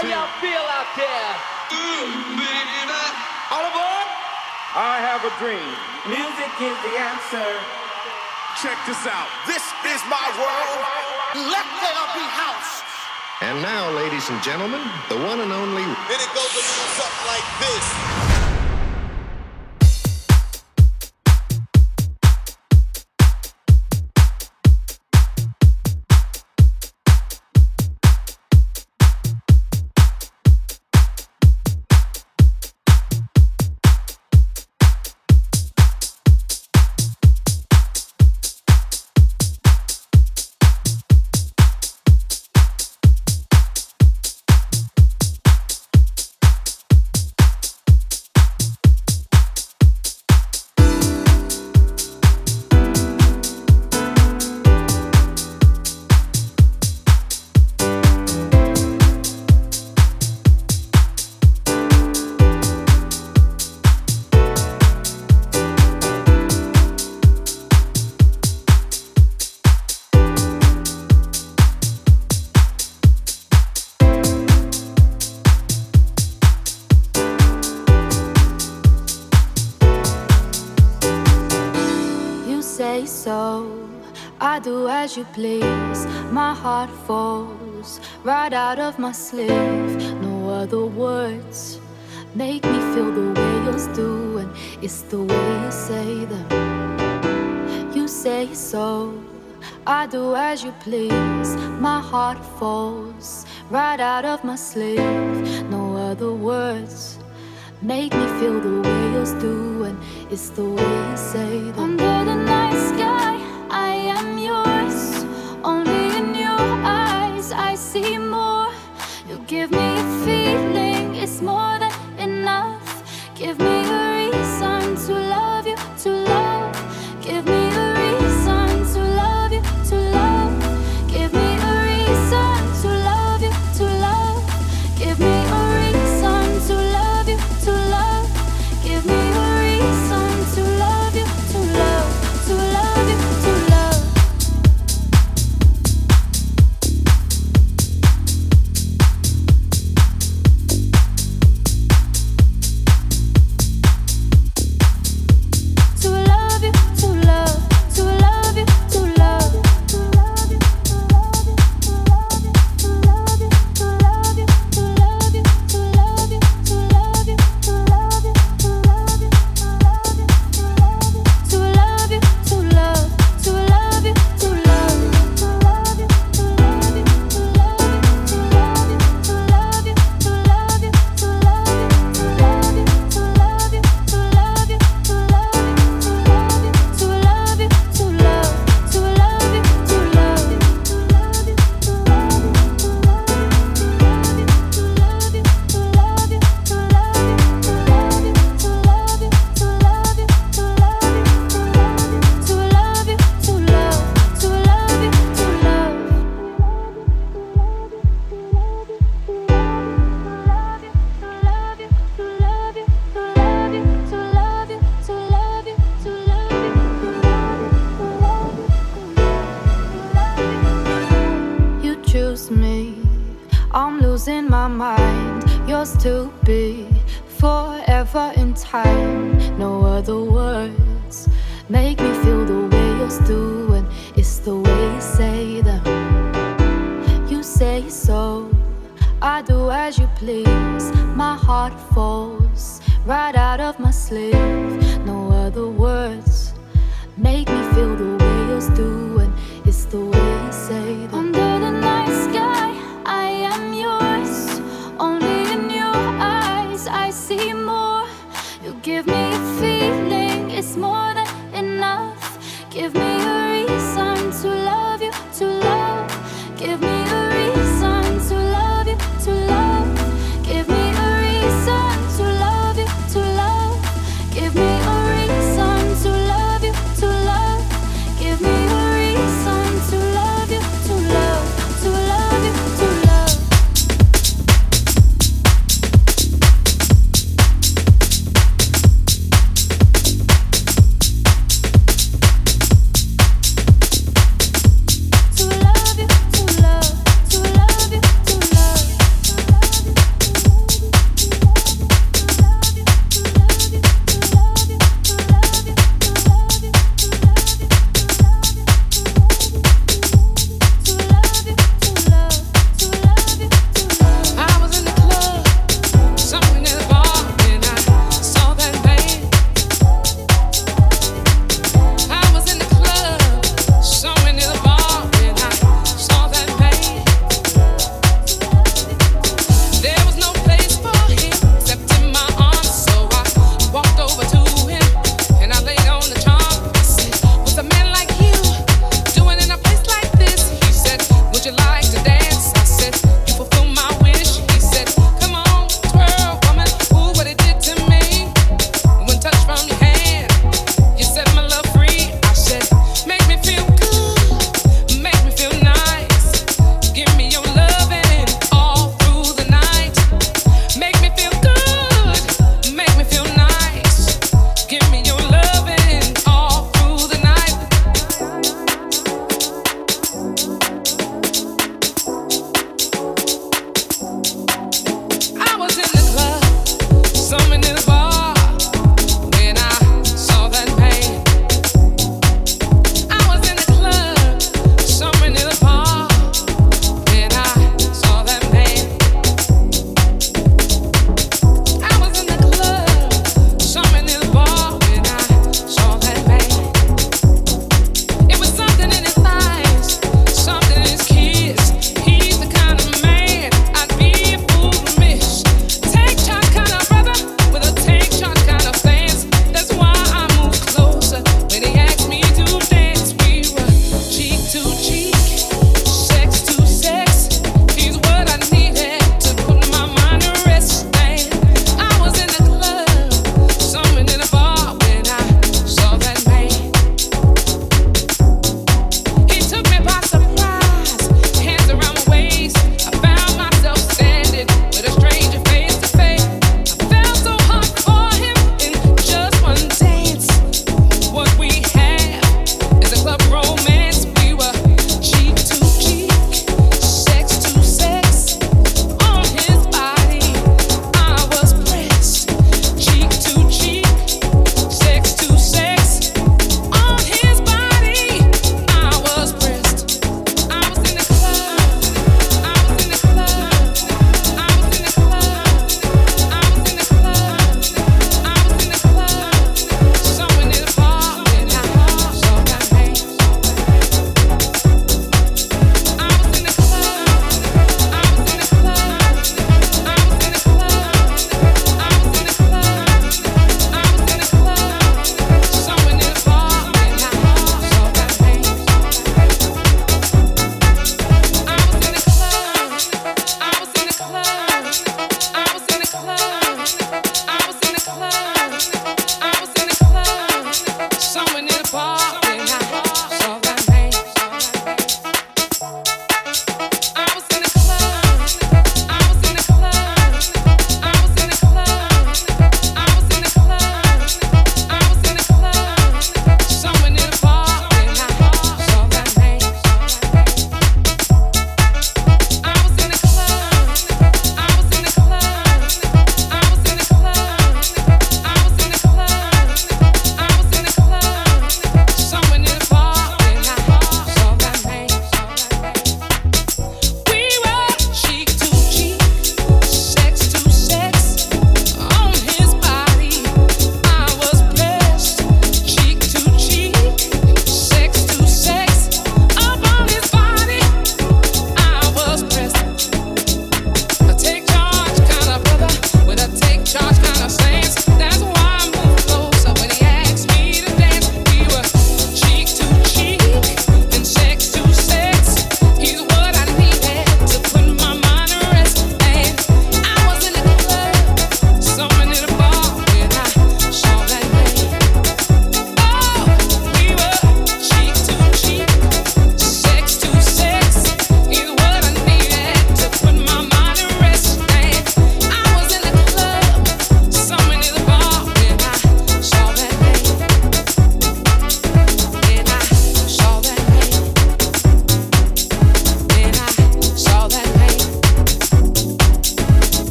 How y'all feel out there? Mm, All aboard? I have a dream. Music is the answer. Check this out. This is my world. Let there be house. And now, ladies and gentlemen, the one and only. And it goes a little something like this. out of my sleeve. No other words make me feel the way yours do, and it's the way you say them. You say so, I do as you please. My heart falls right out of my sleeve. No other words make me feel the way yours do, and it's the way you say them. Under the night sky. I see more. You give me a feeling, it's more than enough. Give me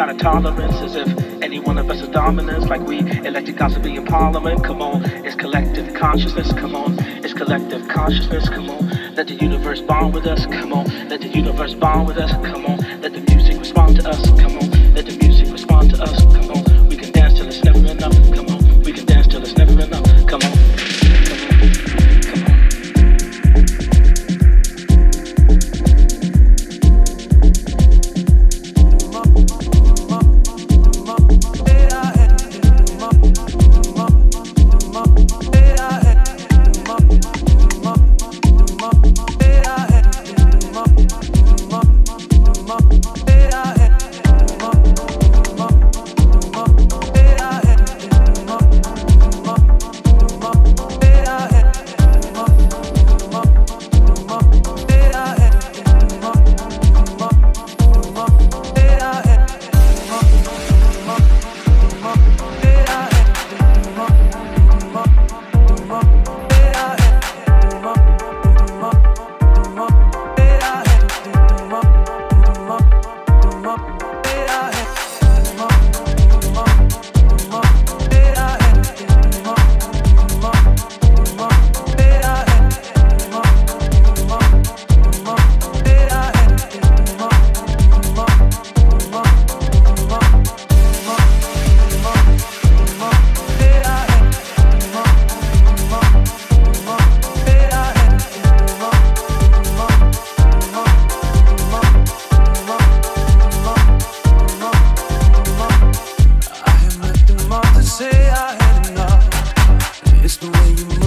kind of tolerance as if any one of us is dominance, like we elected us to be in parliament. Come on, it's collective consciousness. Come on, it's collective consciousness. Come on, let the universe bond with us. Come on, let the universe bond with us. Come on. say I had enough. It's the way you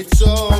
it's all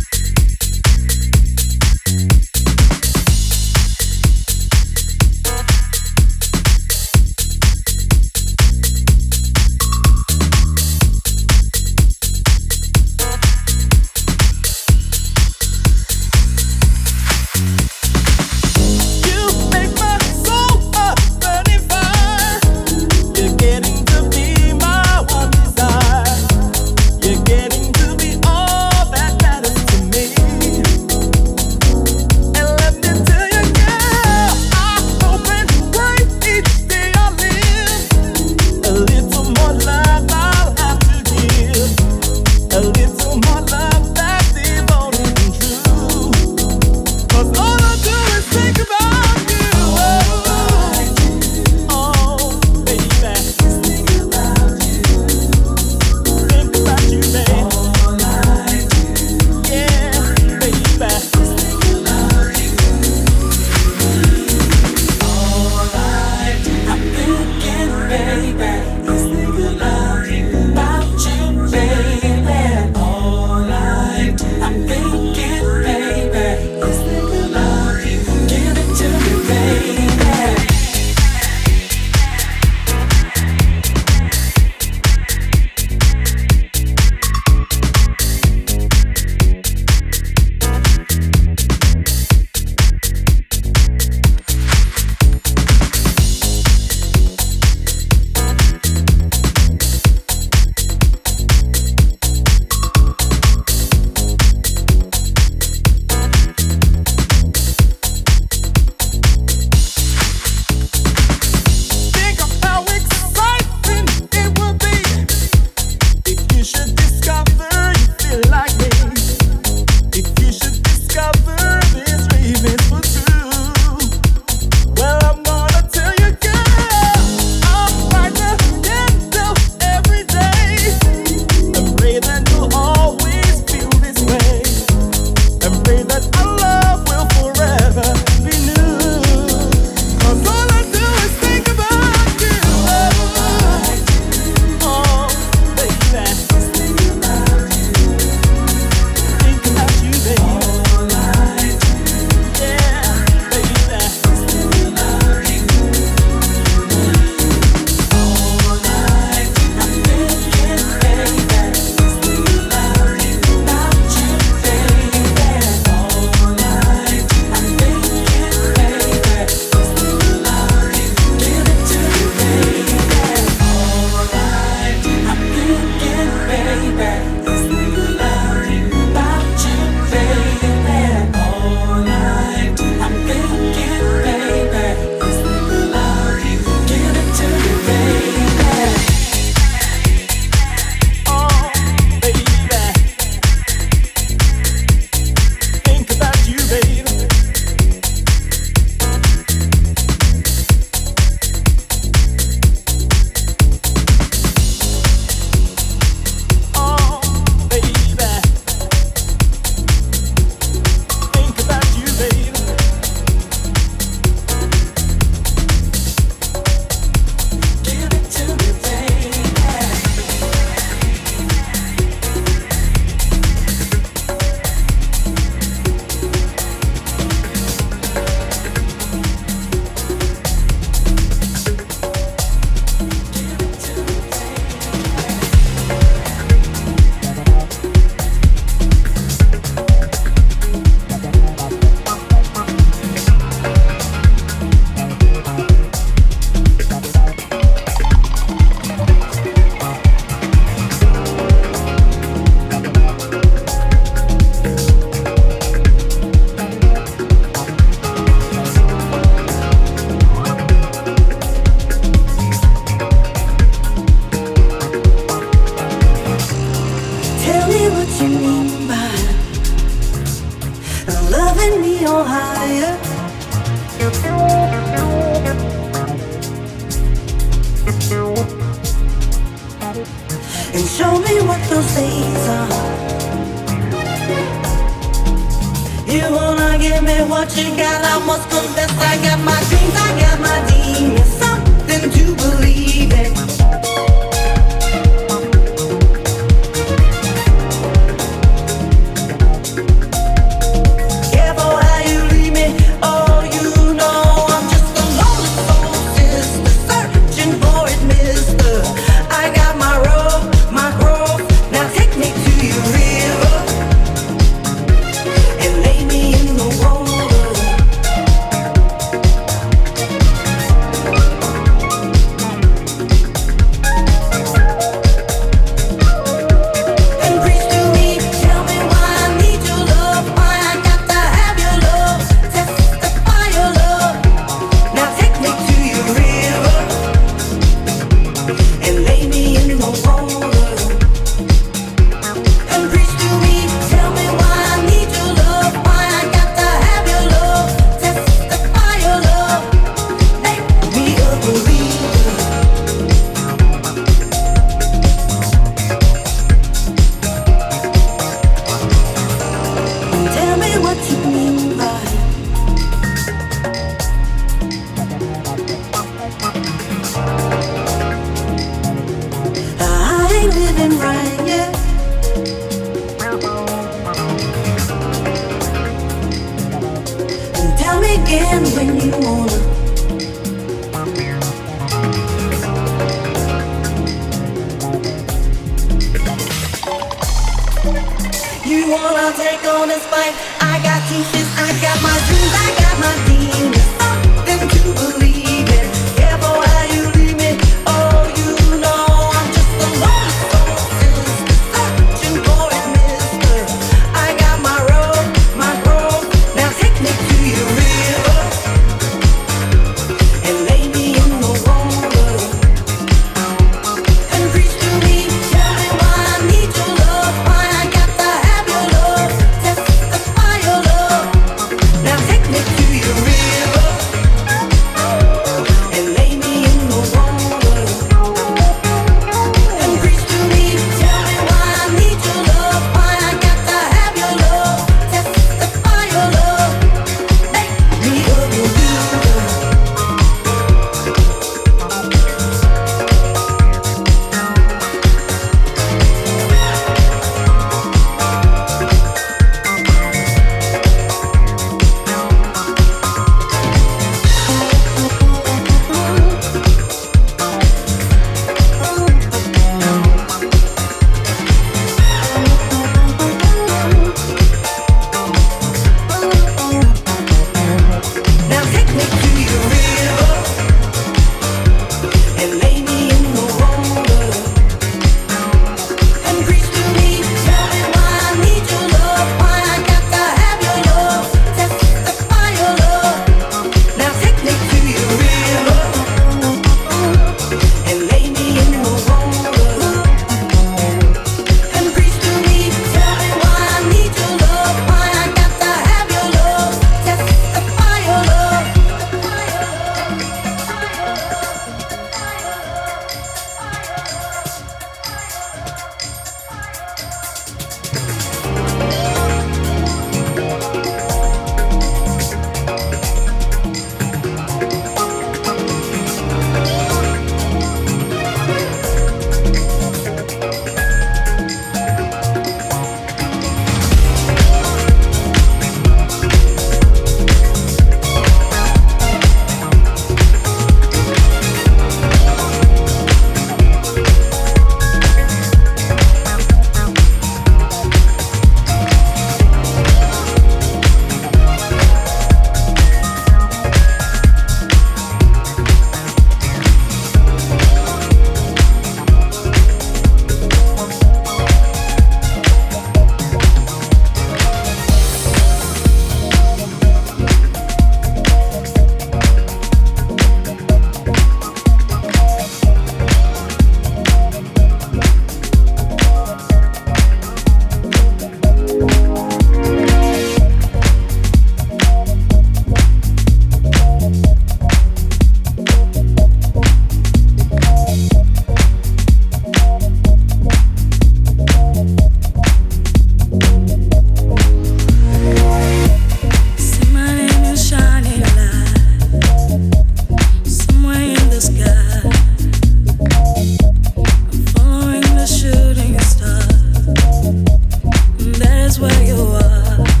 That's where you are.